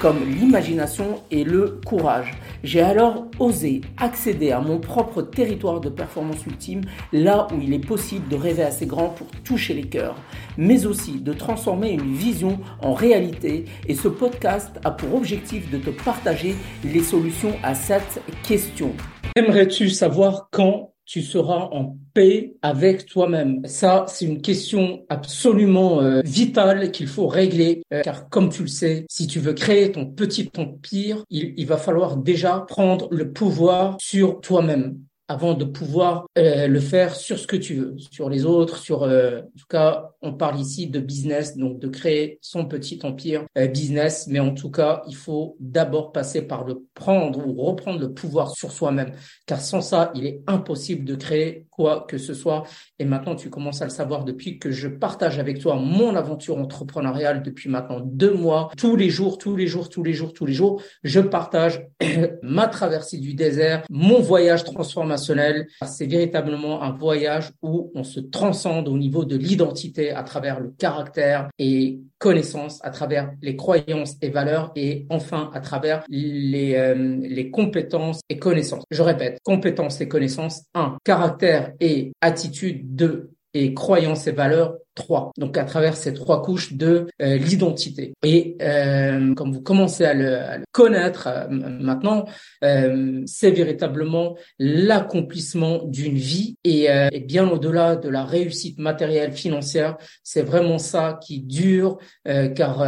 comme l'imagination et le courage. J'ai alors osé accéder à mon propre territoire de performance ultime, là où il est possible de rêver assez grand pour toucher les cœurs, mais aussi de transformer une vision en réalité. Et ce podcast a pour objectif de te partager les solutions à cette question. Aimerais-tu savoir quand tu seras en paix avec toi-même. Ça, c'est une question absolument euh, vitale qu'il faut régler, euh, car comme tu le sais, si tu veux créer ton petit empire, il, il va falloir déjà prendre le pouvoir sur toi-même avant de pouvoir euh, le faire sur ce que tu veux, sur les autres, sur euh, en tout cas, on parle ici de business, donc de créer son petit empire euh, business, mais en tout cas, il faut d'abord passer par le prendre ou reprendre le pouvoir sur soi-même, car sans ça, il est impossible de créer quoi que ce soit. Et maintenant, tu commences à le savoir depuis que je partage avec toi mon aventure entrepreneuriale depuis maintenant deux mois, tous les jours, tous les jours, tous les jours, tous les jours, je partage ma traversée du désert, mon voyage transformation c'est véritablement un voyage où on se transcende au niveau de l'identité à travers le caractère et connaissances, à travers les croyances et valeurs et enfin à travers les, euh, les compétences et connaissances. Je répète, compétences et connaissances 1, caractère et attitude 2 et croyances et valeurs trois. Donc à travers ces trois couches de euh, l'identité. Et euh, comme vous commencez à le, connaître euh, maintenant, c'est véritablement l'accomplissement d'une vie et, et bien au-delà de la réussite matérielle financière, c'est vraiment ça qui dure car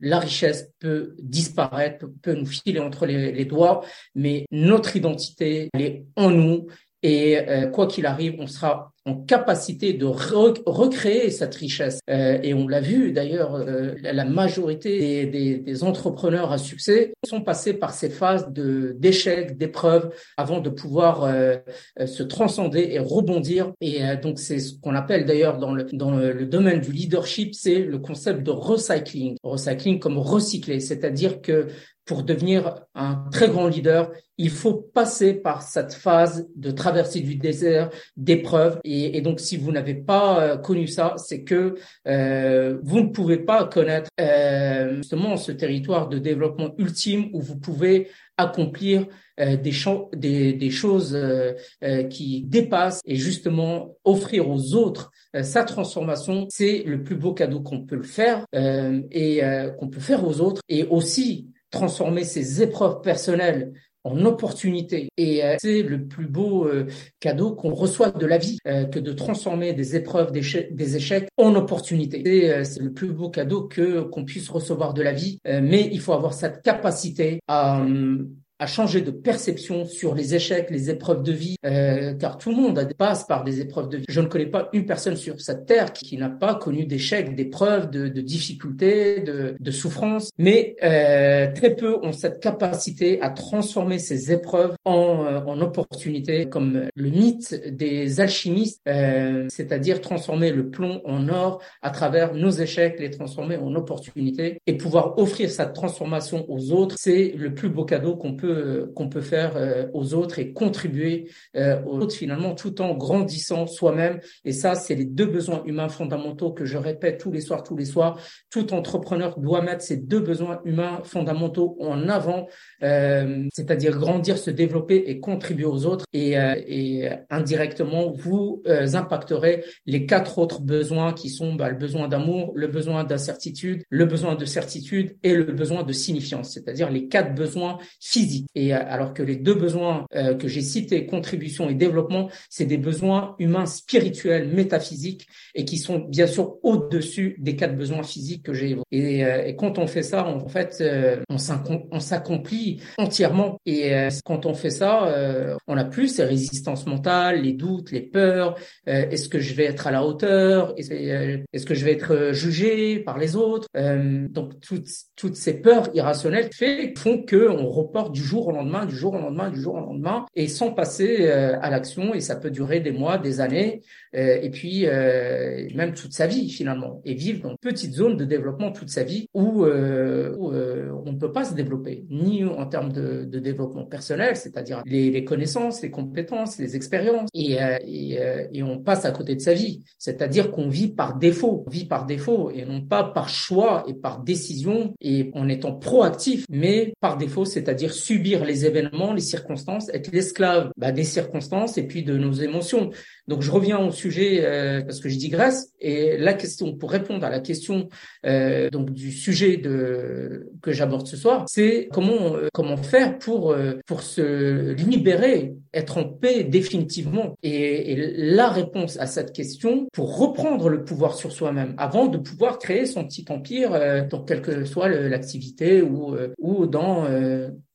la richesse peut disparaître, peut nous filer entre les, les doigts, mais notre identité, elle est en nous et euh, quoi qu'il arrive, on sera en capacité de recréer cette richesse. Euh, et on l'a vu d'ailleurs, euh, la majorité des, des, entrepreneurs à succès sont passés par ces phases de d'échecs, d'épreuves, avant de pouvoir se transcender et rebondir. Et donc c'est ce qu'on appelle d'ailleurs dans le dans le domaine du leadership, c'est le concept de recycling. Recycling comme recycler, c'est-à-dire que pour devenir un très grand leader, il faut passer par cette phase de traversée du désert, d'épreuves. Et, donc, si vous n'avez pas euh, connu ça, c'est que euh, vous ne pouvez pas connaître euh, justement ce territoire de développement ultime où vous pouvez accomplir des, des, des, choses qui dépassent et justement offrir aux autres sa transformation, c'est le plus beau cadeau qu'on peut le faire et qu'on peut faire aux autres. Et aussi, transformer ses épreuves personnelles en opportunités. Et euh, c'est le plus beau euh, cadeau qu'on reçoit de la vie, euh, que de transformer des épreuves, des, échecs en opportunités. C'est le plus beau cadeau que qu'on puisse recevoir de la vie. mais il faut avoir cette capacité à hum, à changer de perception sur les échecs, les épreuves de vie, euh, car tout le monde passe par des épreuves de vie. Je ne connais pas une personne sur cette terre qui, n'a pas connu d'échecs, d'épreuves, de, de, difficultés, de, de souffrances, mais euh, très peu ont cette capacité à transformer ces épreuves en, euh, en opportunités, comme le mythe des alchimistes, euh, c'est-à-dire transformer le plomb en or à travers nos échecs, les transformer en opportunités et pouvoir offrir cette transformation aux autres. C'est le plus beau cadeau qu'on peut qu'on peut faire euh, aux autres et contribuer euh, aux autres finalement tout en grandissant soi-même. Et ça, c'est les deux besoins humains fondamentaux que je répète tous les soirs, tous les soirs. Tout entrepreneur doit mettre ces deux besoins humains fondamentaux en avant, euh, c'est-à-dire grandir, se développer et contribuer aux autres. Et, et indirectement, vous impacterez les quatre autres besoins qui sont bah, le besoin d'amour, le besoin d'incertitude, le besoin de certitude et le besoin de signifiance, c'est-à-dire les quatre besoins physiques et euh, alors que les deux besoins euh, que j'ai cités, contribution et développement, c'est des besoins humains, spirituels, métaphysiques et qui sont bien sûr au-dessus des quatre besoins physiques que j'ai évoqués. Et, euh, et, quand on fait ça, en fait, on s'accomplit entièrement. Et quand on fait ça, on n'a plus ces résistances mentales, les doutes, les peurs. Est-ce que je vais être à la hauteur? Est-ce que je vais être jugé par les autres? Donc toutes, toutes ces peurs irrationnelles font que on reporte du jour au lendemain, du jour au lendemain, du jour au lendemain, et sans passer à l'action. Et ça peut durer des mois, des années, et puis même toute sa vie finalement, et vivre dans une petite zone de développement toute sa vie où, où on ne peut pas se développer, ni en termes de, de développement personnel, c'est-à-dire les, les, connaissances, les compétences, les expériences, et, et, et on passe à côté de sa vie. C'est-à-dire qu'on vit par défaut, on vit par défaut et non pas par choix et par décision et en étant proactif, mais par défaut, c'est-à-dire subir les événements, les circonstances, être l'esclave bah, des circonstances et puis de nos émotions. Donc je reviens au sujet euh, parce que je digresse et la question pour répondre à la question euh, donc du sujet de que j'aborde ce soir, c'est comment euh, comment faire pour euh, pour se libérer, être en paix définitivement. Et, et, la réponse à cette question pour reprendre le pouvoir sur soi-même avant de pouvoir créer son petit empire euh, dans quelle que soit l'activité ou ou dans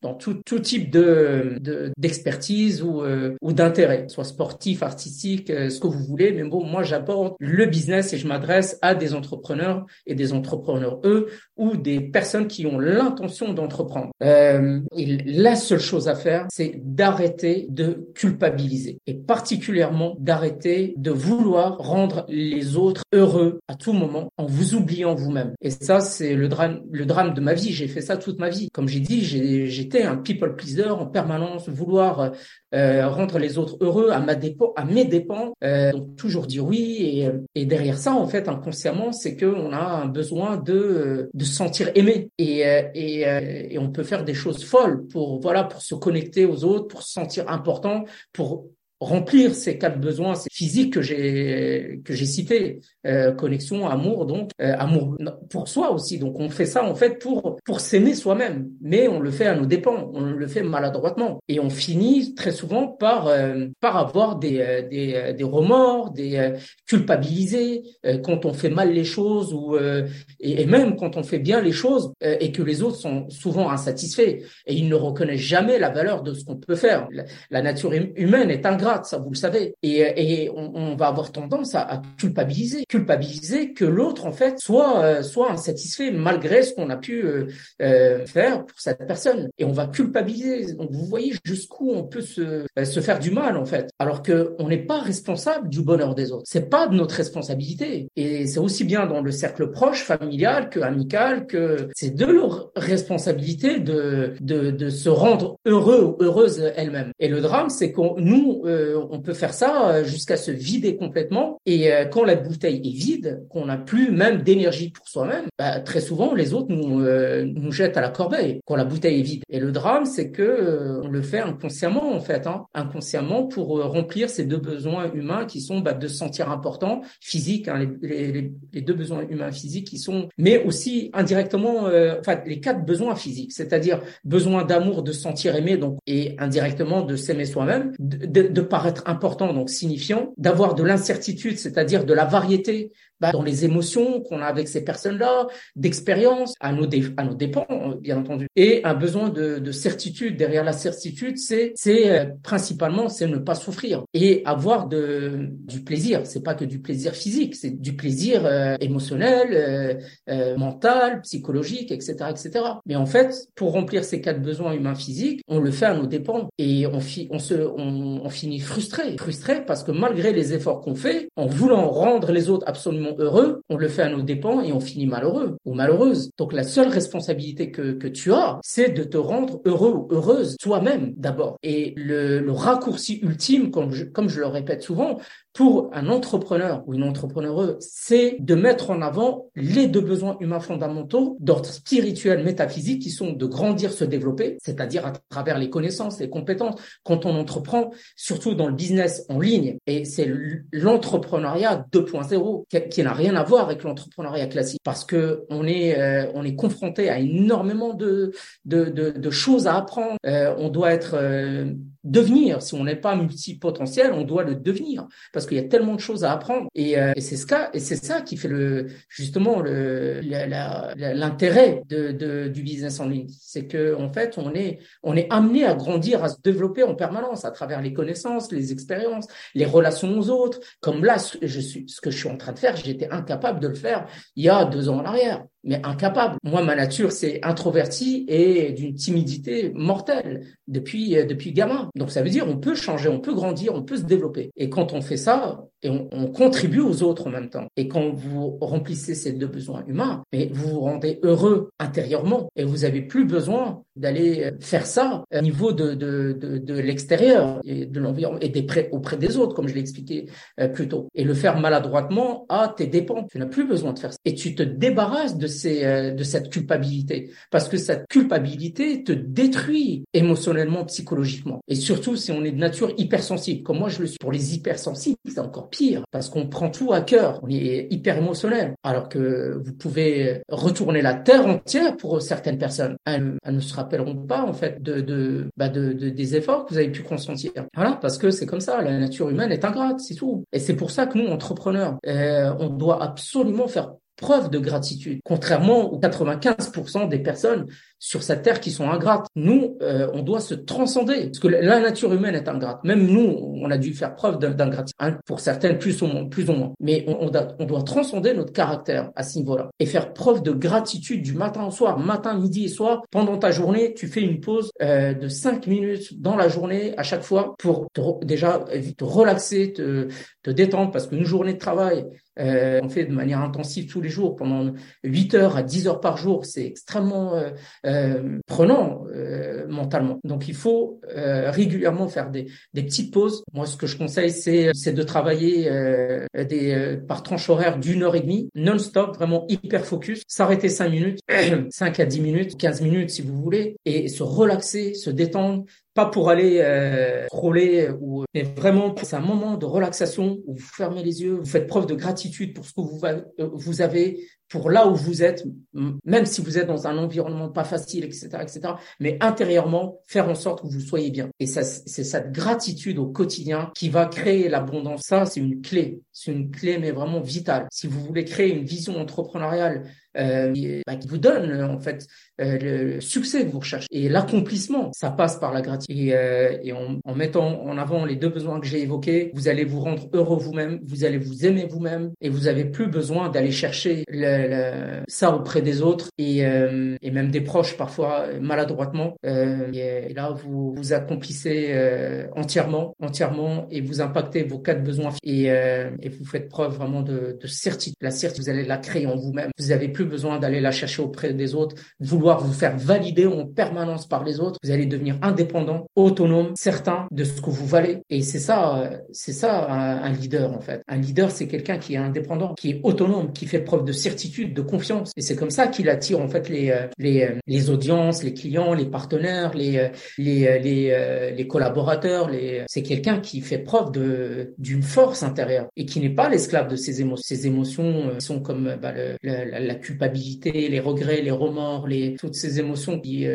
dans tout, tout type de d'expertise ou, euh, ou d'intérêt, soit sportif, artistique, euh, ce que vous voulez. Mais bon, moi, j'apporte le business et je m'adresse à des entrepreneurs et des entrepreneurs eux ou des personnes qui ont l'intention d'entreprendre. Euh, la seule chose à faire, c'est d'arrêter de culpabiliser et particulièrement d'arrêter de vouloir rendre les autres heureux à tout moment en vous oubliant vous-même. Et ça, c'est le drame, le drame de ma vie. J'ai fait ça toute ma vie. Comme j'ai dit, j'étais un people pleaser en permanence, vouloir euh, rendre les autres heureux à ma dépend, à mes dépens, euh, donc toujours dire oui. Et, et, derrière ça, en fait, inconsciemment, c'est que on a un besoin de de se sentir aimé et, et, et on peut faire des choses folles pour voilà pour se connecter aux autres, pour se sentir important, pour remplir ces quatre besoins physiques que j'ai que j'ai cités euh, connexion amour donc euh, amour pour soi aussi. Donc on fait ça en fait pour pour s'aimer soi-même. Mais on le fait à nos dépens on le fait maladroitement. Et on finit très souvent par euh, par avoir des euh, des, euh, des remords des culpabiliser quand on fait mal les choses ou et, et, même quand on fait bien les choses et que les autres sont souvent insatisfaits. Et ils ne reconnaissent jamais la valeur de ce qu'on peut faire. La, la nature hum, humaine est ingrate ça vous le savez. Et, et on, va avoir tendance à, culpabiliser, culpabiliser que l'autre en fait soit euh, soit insatisfait malgré ce qu'on a pu euh, euh, faire pour cette personne. Et on va culpabiliser. Donc vous voyez jusqu'où on peut se se faire du mal en fait, alors que on n'est pas responsable du bonheur des autres. C'est pas de notre responsabilité. Et c'est aussi bien dans le cercle proche, familial que amical, que c'est de leur responsabilité de de, se rendre heureux ou heureuse elle-même. Et le drame, c'est qu'on nous on peut faire ça euh, jusqu'à se vider complètement. Et euh, quand la bouteille est vide, qu'on n'a plus même d'énergie pour soi-même, bah, très souvent les autres nous euh, nous jettent à la corbeille quand la bouteille est vide. Et le drame, c'est que on le fait inconsciemment en fait, hein, inconsciemment pour remplir ces deux besoins humains qui sont bah, de se sentir important, physique, hein, les, les, les, deux besoins humains physiques qui sont, mais aussi indirectement, enfin les quatre besoins physiques, c'est-à-dire besoin d'amour, de se sentir aimé, donc et indirectement de s'aimer soi-même, de, de paraître important, donc signifiant, d'avoir de l'incertitude, c'est-à-dire de la variété bah, dans les émotions qu'on a avec ces personnes-là, d'expérience, à nos, nos dépens, bien entendu, et un besoin de, de certitude. Derrière la certitude, c'est euh, principalement c'est ne pas souffrir et avoir de du plaisir. C'est pas que du plaisir physique, c'est du plaisir euh, émotionnel, euh, euh, mental, psychologique, etc., etc. Mais en fait, pour remplir ces quatre besoins humains physiques, on le fait à nos dépens et on, se on finit frustré, frustré parce que malgré les efforts qu'on fait, en voulant rendre les autres absolument heureux, on le fait à nos dépens et on finit malheureux ou malheureuse. Donc la seule responsabilité que, que tu as, c'est de te rendre heureux ou heureuse toi-même d'abord. Et le, raccourci ultime, comme comme je le répète souvent, pour un entrepreneur ou une entrepreneure, c'est de mettre en avant les deux besoins humains fondamentaux d'ordre spirituel, métaphysique, qui sont de grandir, se développer, c'est-à-dire à travers les connaissances, les compétences. Quand on entreprend, surtout dans le business en ligne, et c'est l'entrepreneuriat 2.0 qui, n'a rien à voir avec l'entrepreneuriat classique, parce que on est euh, on est confronté à énormément de de, de, de choses à apprendre. Euh, on doit être euh, devenir. Si on n'est pas multipotentiel, on doit le devenir parce qu'il y a tellement de choses à apprendre. Et, euh, et c'est ce cas, et c'est ça qui fait le justement le l'intérêt de, de, du business en ligne, c'est que en fait on est on est amené à grandir, à se développer en permanence à travers les connaissances, les expériences, les relations aux autres. Comme là, je suis ce que je suis en train de faire, j'étais incapable de le faire il y a deux ans en arrière. Mais incapable. Moi, ma nature, c'est introverti et d'une timidité mortelle depuis euh, depuis gamin. Donc ça veut dire on peut changer, on peut grandir, on peut se développer. Et quand on fait ça, et on, on, contribue aux autres en même temps. Et quand vous remplissez ces deux besoins humains, mais vous vous rendez heureux intérieurement et vous avez plus besoin d'aller faire ça au niveau de, de, de, de l'extérieur et de l'environnement et des prêts auprès des autres, comme je l'ai expliqué euh, plus tôt. Et le faire maladroitement à tes dépens. Tu n'as plus besoin de faire ça. Et tu te débarrasses de ces, euh, de cette culpabilité parce que cette culpabilité te détruit émotionnellement, psychologiquement. Et surtout si on est de nature hypersensible, comme moi je le suis. Pour les hypersensibles, c'est encore pire parce qu'on prend tout à cœur. On est hyper émotionnel. Alors que vous pouvez retourner la terre entière pour certaines personnes. Elles ne sera rappelleront pas en fait de, de, bah de, de, des efforts que vous avez pu consentir. Voilà, parce que c'est comme ça, la nature humaine est ingrate, c'est tout. Et c'est pour ça que nous, entrepreneurs, euh, on doit absolument faire preuve de gratitude, contrairement aux 95% des personnes sur cette terre qui sont ingrates. Nous, euh, on doit se transcender, parce que la nature humaine est ingrate. Même nous, on a dû faire preuve d'ingratitude, hein, pour certaines plus ou moins. Plus ou moins. Mais on, doit transcender notre caractère à ce niveau-là et faire preuve de gratitude du matin au soir, matin, midi et soir. Pendant ta journée, tu fais une pause euh, de 5 minutes dans la journée à chaque fois pour déjà te relaxer, te, te détendre, parce qu'une journée de travail, euh, on fait de manière intensive tous les jours, pendant 8 heures à 10 heures par jour. C'est extrêmement euh, euh, prenant euh, mentalement. Donc, il faut euh, régulièrement faire des, des, petites pauses. Moi, ce que je conseille, c'est c'est de travailler des par tranche horaire d'une heure et demie, non-stop, vraiment hyper focus, s'arrêter 5 minutes, 5 à 10 minutes, 15 minutes si vous voulez, et se relaxer, se détendre, pas pour aller euh, ou mais vraiment c'est un moment de relaxation où vous fermez les yeux, vous faites preuve de gratitude pour ce que vous, euh, vous avez, pour là où vous êtes, même si vous êtes dans un environnement pas facile, etc., etc. Mais intérieurement, faire en sorte que vous soyez bien. Et c'est cette gratitude au quotidien qui va créer l'abondance. Ça, c'est une clé. C'est une clé, mais vraiment vitale. Si vous voulez créer une vision entrepreneuriale euh, bah, qui vous donne en fait euh, le succès que vous recherchez et l'accomplissement, ça passe par la gratitude. Et, euh, et en, en, mettant en avant les deux besoins que j'ai évoqués, vous allez vous rendre heureux vous-même, vous allez vous aimer vous-même et vous avez plus besoin d'aller chercher le, ça auprès des autres et, euh, et même des proches parfois maladroitement. Euh, et, là, vous vous accomplissez euh, entièrement, entièrement et vous impactez vos quatre besoins et, et vous faites preuve vraiment de, de certitude. La certitude, vous allez la créer en vous-même. Vous avez plus besoin d'aller la chercher auprès des autres, vouloir vous faire valider en permanence par les autres. Vous allez devenir indépendant, autonome, certain de ce que vous valez. Et c'est ça, c'est ça un, leader en fait. Un leader, c'est quelqu'un qui est indépendant, qui est autonome, qui fait preuve de certitude de confiance. Et c'est comme ça qu'il attire en fait les euh, les, euh, les audiences, les clients, les partenaires, les euh, les les, les collaborateurs. Les c'est quelqu'un qui fait preuve de d'une force intérieure et qui n'est pas l'esclave de ses émotions. Ses émotions sont comme bah, le, la, la, culpabilité, les regrets, les remords, les toutes ces émotions qui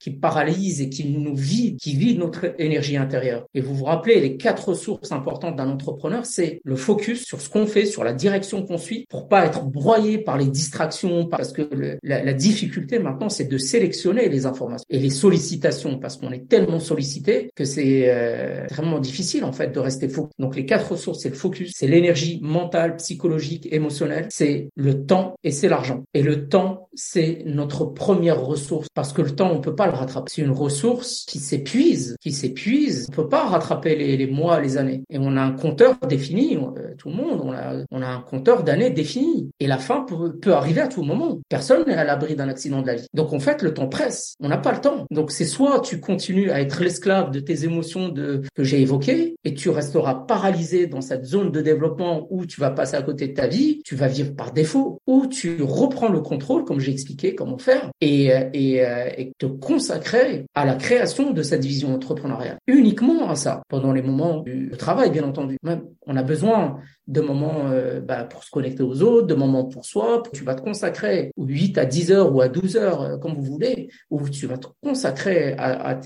qui paralyse et qui nous vide, qui vide notre énergie intérieure. Et vous vous rappelez, les quatre ressources importantes d'un entrepreneur, c'est le focus sur ce qu'on fait, sur la direction qu'on suit, pour pas être broyé par les distractions, parce que la, difficulté maintenant, c'est de sélectionner les informations et les sollicitations, parce qu'on est tellement sollicité que c'est euh, vraiment difficile en fait de rester focus. Donc les quatre ressources, c'est le focus, c'est l'énergie mentale, psychologique, émotionnelle, c'est le temps et c'est l'argent. Et le temps, c'est notre première ressource, parce que le temps, on peut pas rattraper. C'est une ressource qui s'épuise, qui s'épuise. On peut pas rattraper les, mois, les années. Et on a un compteur défini. Euh, tout le monde, on a, un compteur d'années défini. Et la fin peut, arriver à tout moment. Personne n'est à l'abri d'un accident de la vie. Donc en fait, le temps presse. On n'a pas le temps. Donc c'est soit tu continues à être l'esclave de tes émotions que j'ai évoquées et tu resteras paralysé dans cette zone de développement où tu vas passer à côté de ta vie, tu vas vivre par défaut, ou tu reprends le contrôle, comme j'ai expliqué comment faire, et te à la création de cette vision entrepreneuriale. Uniquement à ça, pendant les moments du travail, bien entendu. Même, on a besoin de moments euh, bah, pour se connecter aux autres, de moments pour soi. Tu vas te consacrer 8 à 10 heures ou à 12 heures, euh, comme vous voulez, où tu vas te consacrer à,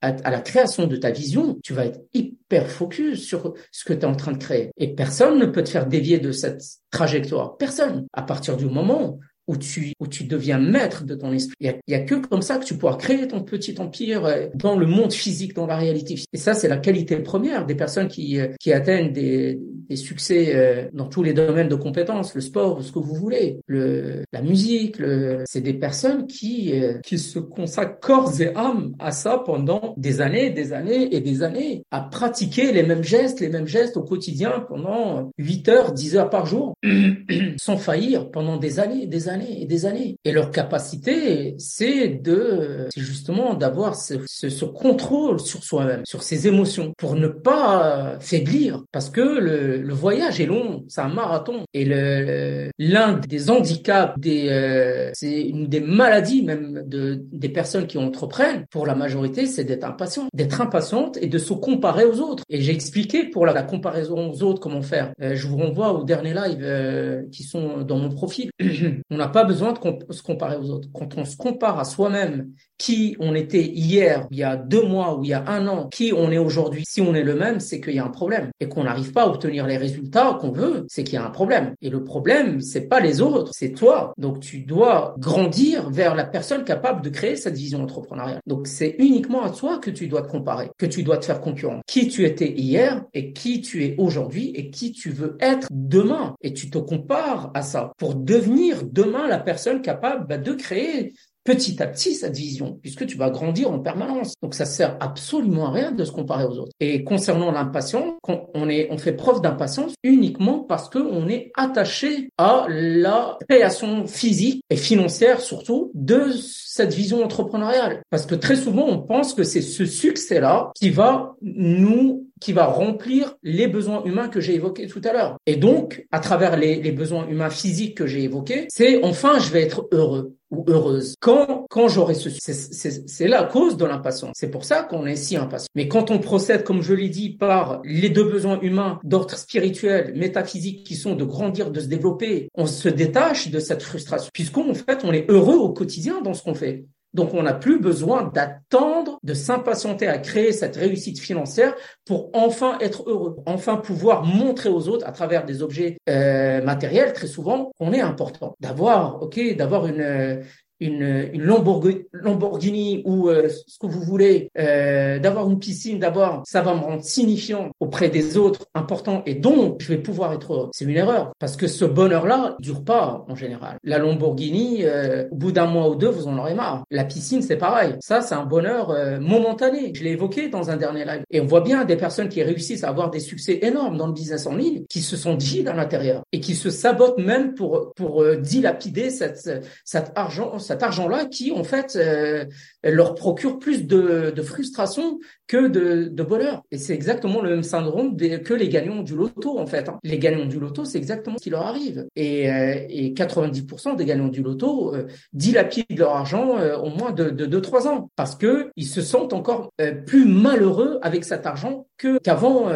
à, la création de ta vision. Tu vas être hyper focus sur ce que tu es en train de créer. Et personne ne peut te faire dévier de cette trajectoire. Personne. À partir du moment où tu, où tu deviens maître de ton esprit. Il y a, que comme ça que tu pourras créer ton petit empire euh, dans le monde physique, dans la réalité. Et ça, c'est la qualité première des personnes qui, euh, qui atteignent des, des succès euh, dans tous les domaines de compétences, le sport, ce que vous voulez, le, la musique, le, c'est des personnes qui, qui se consacrent corps et âme à ça pendant des années, des années et des années, à pratiquer les mêmes gestes, les mêmes gestes au quotidien pendant 8 heures, 10 heures par jour, sans faillir pendant des années, des années et des années. Et leur capacité, c'est de, c'est justement d'avoir ce, ce, contrôle sur soi-même, sur ses émotions, pour ne pas faiblir, parce que le, le voyage est long, c'est un marathon. Et le, l'un des handicaps, des, euh, c'est une des maladies même de, des personnes qui entreprennent, pour la majorité, c'est d'être impatient, d'être impatiente et de se comparer aux autres. Et j'ai expliqué pour la, comparaison aux autres comment faire. Euh, je vous renvoie aux derniers lives euh, qui sont dans mon profil. on n'a pas besoin de se comparer aux autres. Quand on se compare à soi-même, qui on était hier, il y a deux mois ou il y a un an, qui on est aujourd'hui, si on est le même, c'est qu'il y a un problème et qu'on n'arrive pas à obtenir les résultats qu'on veut, c'est qu'il y a un problème. Et le problème, c'est pas les autres, c'est toi. Donc tu dois grandir vers la personne capable de créer cette vision entrepreneuriale. Donc c'est uniquement à toi que tu dois te comparer, que tu dois te faire concurrent. Qui tu étais hier et qui tu es aujourd'hui et qui tu veux être demain. Et tu te compares à ça pour devenir demain la personne capable bah, de créer petit à petit cette vision, puisque tu vas grandir en permanence. Donc ça sert absolument à rien de se comparer aux autres. Et concernant l'impatience, on on fait preuve d'impatience uniquement parce que on est attaché à la création physique et financière surtout de cette vision entrepreneuriale. Parce que très souvent on pense que c'est ce succès-là qui va nous qui va remplir les besoins humains que j'ai évoqués tout à l'heure. Et donc, à travers les, les besoins humains physiques que j'ai évoqués, c'est enfin je vais être heureux ou heureuse. Quand, quand j'aurai ce, c'est la cause de l'impatience. C'est pour ça qu'on est si impatient. Mais quand on procède, comme je l'ai dit, par les deux besoins humains d'ordre spirituel, métaphysique, qui sont de grandir, de se développer, on se détache de cette frustration, puisqu'en fait, on est heureux au quotidien dans ce qu'on fait. Donc, on n'a plus besoin d'attendre, de s'impatienter à créer cette réussite financière pour enfin être heureux, enfin pouvoir montrer aux autres à travers des objets euh, matériels, très souvent, qu'on est important. D'avoir, ok, d'avoir une, une, une Lamborghini, ou euh, ce que vous voulez, euh, d'avoir une piscine d'abord, ça va me rendre signifiant auprès des autres, important, et donc je vais pouvoir être heureux. C'est une erreur, parce que ce bonheur-là dure pas en général. La Lamborghini, euh, au bout d'un mois ou deux, vous en aurez marre. La piscine, c'est pareil. Ça, c'est un bonheur euh, momentané. Je l'ai évoqué dans un dernier live. Et on voit bien des personnes qui réussissent à avoir des succès énormes dans le business en ligne, qui se sont dit à l'intérieur et qui se sabotent même pour pour dilapider cette, cet argent cet argent-là qui, en fait, euh, leur procure plus de, de frustration que de, de bonheur. Et c'est exactement le même syndrome que les gagnants du loto, en fait. Hein. Les gagnants du loto, c'est exactement ce qui leur arrive. Et, euh, et 90% des gagnants du loto euh, dilapident leur argent euh, au moins de, de 2-3 ans parce que ils se sentent encore plus malheureux avec cet argent qu'avant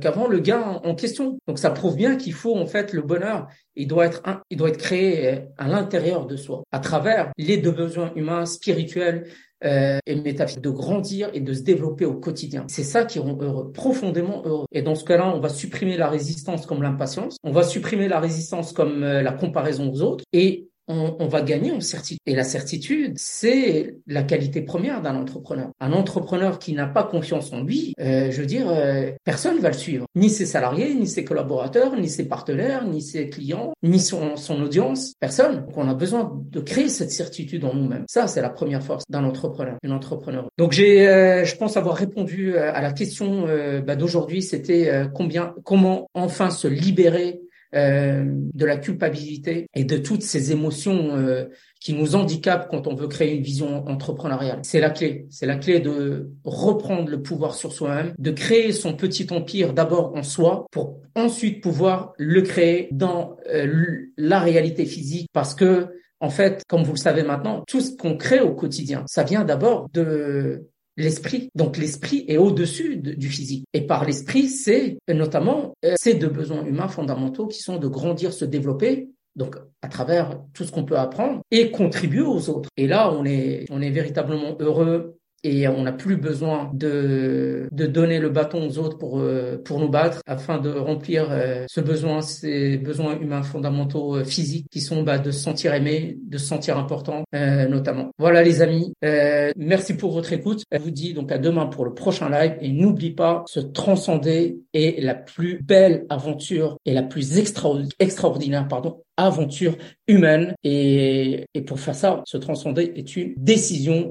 qu'avant le gain en question. Donc ça prouve bien qu'il faut en fait le bonheur il doit être il doit être créé à l'intérieur de soi à travers les deux besoins humains spirituels euh, et métaphysique, de grandir et de se développer au quotidien. C'est ça qui rend heureux, profondément heureux. Et dans ce cas-là, on va supprimer la résistance comme l'impatience, on va supprimer la résistance comme euh, la comparaison aux autres, et on, va gagner en certitude. Et la certitude, c'est la qualité première d'un entrepreneur. Un entrepreneur qui n'a pas confiance en lui, euh, je veux dire, euh, personne va le suivre. Ni ses salariés, ni ses collaborateurs, ni ses partenaires, ni ses clients, ni son, son audience. Personne. Donc on a besoin de créer cette certitude en nous-mêmes. Ça, c'est la première force d'un entrepreneur, une entrepreneur. Donc j'ai, euh, je pense avoir répondu à la question bah, d'aujourd'hui. C'était combien, comment enfin se libérer euh, de la culpabilité et de toutes ces émotions euh, qui nous handicapent quand on veut créer une vision entrepreneuriale. C'est la clé. C'est la clé de reprendre le pouvoir sur soi-même, de créer son petit empire d'abord en soi pour ensuite pouvoir le créer dans euh, la réalité physique parce que en fait, comme vous le savez maintenant, tout ce qu'on crée au quotidien, ça vient d'abord de l'esprit. Donc l'esprit est au-dessus du physique. Et par l'esprit, c'est notamment euh, ces deux besoins humains fondamentaux qui sont de grandir, se développer, donc à travers tout ce qu'on peut apprendre et contribuer aux autres. Et là, on est, on est véritablement heureux et on n'a plus besoin de, de donner le bâton aux autres pour, euh, pour nous battre afin de remplir euh, ce besoin, ces besoins humains fondamentaux euh, physiques qui sont bah, de se sentir aimé, de se sentir important notamment. Voilà les amis, merci pour votre écoute. Je vous dis donc à demain pour le prochain live et n'oublie pas, se transcender est la plus belle aventure et la plus extraordinaire pardon, aventure humaine. Et, et pour faire ça, se transcender est une décision.